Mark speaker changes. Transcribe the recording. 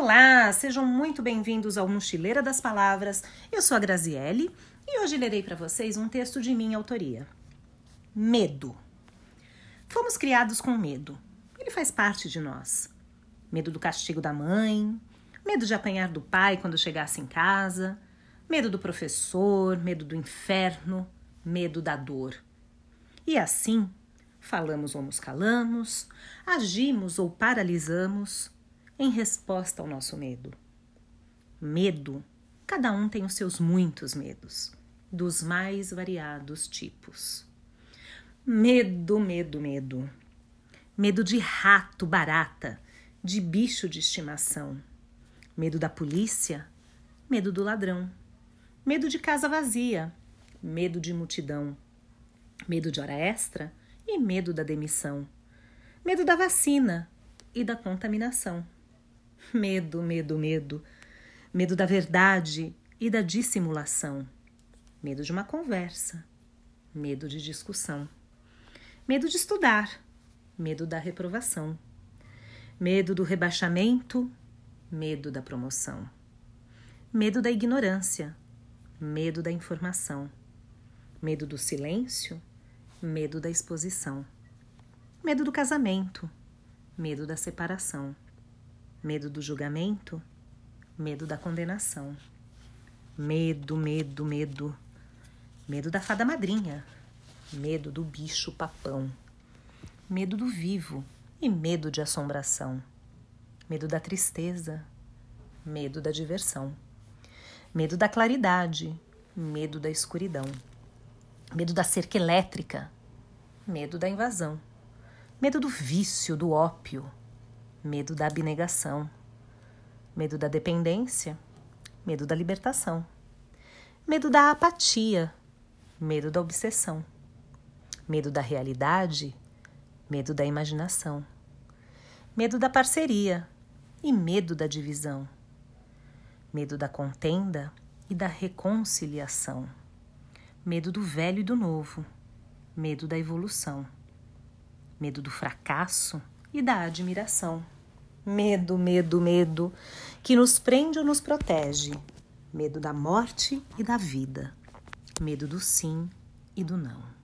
Speaker 1: Olá, sejam muito bem-vindos ao Mochileira das Palavras. Eu sou a Graziele e hoje lerei para vocês um texto de minha autoria. Medo. Fomos criados com medo. Ele faz parte de nós. Medo do castigo da mãe, medo de apanhar do pai quando chegasse em casa, medo do professor, medo do inferno, medo da dor. E assim, falamos ou nos calamos, agimos ou paralisamos em resposta ao nosso medo. Medo, cada um tem os seus muitos medos, dos mais variados tipos. Medo, medo, medo. Medo de rato, barata, de bicho de estimação. Medo da polícia, medo do ladrão. Medo de casa vazia, medo de multidão. Medo de hora extra e medo da demissão. Medo da vacina e da contaminação. Medo, medo, medo. Medo da verdade e da dissimulação. Medo de uma conversa. Medo de discussão. Medo de estudar. Medo da reprovação. Medo do rebaixamento. Medo da promoção. Medo da ignorância. Medo da informação. Medo do silêncio. Medo da exposição. Medo do casamento. Medo da separação medo do julgamento, medo da condenação, medo, medo, medo, medo da fada madrinha, medo do bicho papão, medo do vivo e medo de assombração, medo da tristeza, medo da diversão, medo da claridade, medo da escuridão, medo da cerca elétrica, medo da invasão, medo do vício, do ópio, medo da abnegação, medo da dependência, medo da libertação, medo da apatia, medo da obsessão, medo da realidade, medo da imaginação, medo da parceria e medo da divisão, medo da contenda e da reconciliação, medo do velho e do novo, medo da evolução, medo do fracasso e da admiração. Medo, medo, medo, que nos prende ou nos protege. Medo da morte e da vida. Medo do sim e do não.